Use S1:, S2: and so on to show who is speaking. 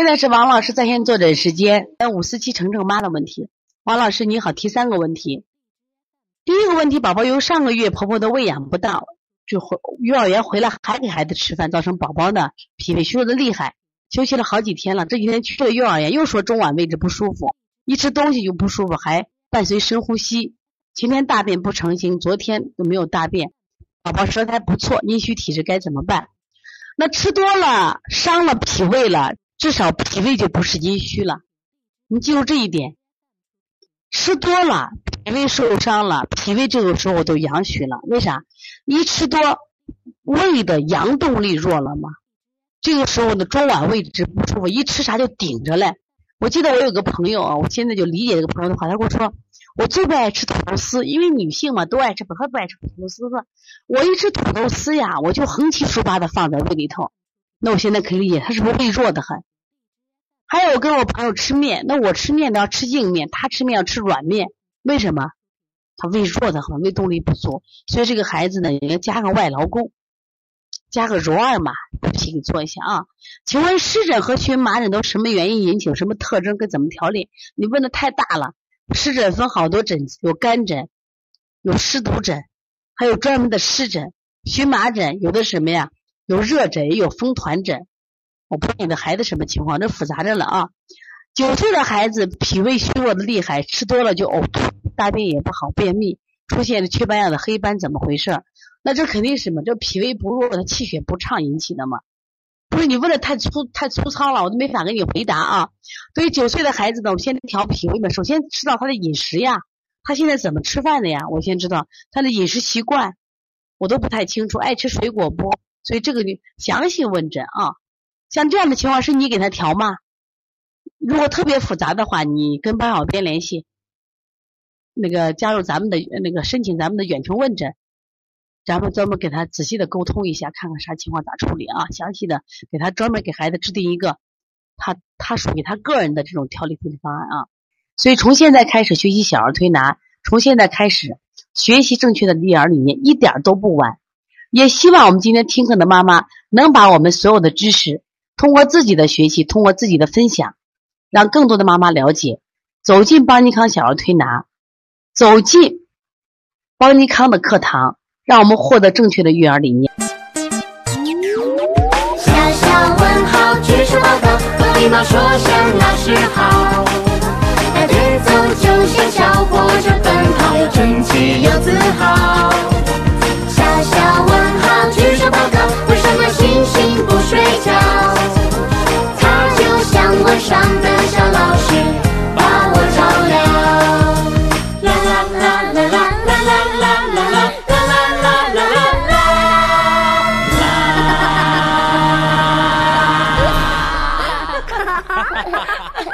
S1: 现在是王老师在线坐诊时间，五四七程程妈的问题。王老师你好，提三个问题。第一个问题，宝宝由上个月婆婆的喂养不当，就回幼儿园回来还给孩子吃饭，造成宝宝呢脾胃虚弱的厉害，休息了好几天了。这几天去了幼儿园，又说中脘位置不舒服，一吃东西就不舒服，还伴随深呼吸。前天大便不成形，昨天都没有大便。宝宝舌苔不错，阴虚体质该怎么办？那吃多了伤了脾胃了。至少脾胃就不是阴虚了，你记住这一点。吃多了，脾胃受伤了，脾胃这个时候都阳虚了。为啥？一吃多，胃的阳动力弱了嘛。这个时候呢，中脘位置不舒服，一吃啥就顶着嘞。我记得我有个朋友啊，我现在就理解这个朋友的话，他跟我说，我最不爱吃土豆丝，因为女性嘛都爱吃，不不爱吃土豆丝。我一吃土豆丝呀，我就横七竖八的放在胃里头。那我现在可以理解，他是不是胃弱的很？还有跟我朋友吃面，那我吃面都要吃硬面，他吃面要吃软面，为什么？他胃弱的很，胃动力不足，所以这个孩子呢，应该加个外劳宫，加个揉二马，不起，你做一下啊。请问湿疹和荨麻疹都什么原因引起？什么特征？该怎么调理？你问的太大了。湿疹分好多疹，有干疹，有湿毒疹，还有专门的湿疹。荨麻疹有的什么呀？有热疹，也有风团疹。我不知道你的孩子什么情况，这复杂着了啊！九岁的孩子脾胃虚弱的厉害，吃多了就呕吐，大便也不好，便秘，出现了雀斑样的黑斑，怎么回事？那这肯定是什么？这脾胃不弱，他气血不畅引起的嘛？不是你问的太粗太粗糙了，我都没法给你回答啊！对于九岁的孩子呢，我先调脾胃嘛，首先知道他的饮食呀，他现在怎么吃饭的呀？我先知道他的饮食习惯，我都不太清楚，爱吃水果不？所以这个你详细问诊啊！像这样的情况是你给他调吗？如果特别复杂的话，你跟班小编联系，那个加入咱们的那个申请咱们的远程问诊，咱们专门给他仔细的沟通一下，看看啥情况咋处理啊？详细的给他专门给孩子制定一个他他属于他个人的这种调理护理方案啊。所以从现在开始学习小儿推拿，从现在开始学习正确的育儿理念，一点都不晚。也希望我们今天听课的妈妈能把我们所有的知识。通过自己的学习，通过自己的分享，让更多的妈妈了解，走进邦尼康小儿推拿，走进邦尼康的课堂，让我们获得正确的育儿理念。
S2: 小小问号，举手报告，和礼貌说声老师哈哈哈哈哈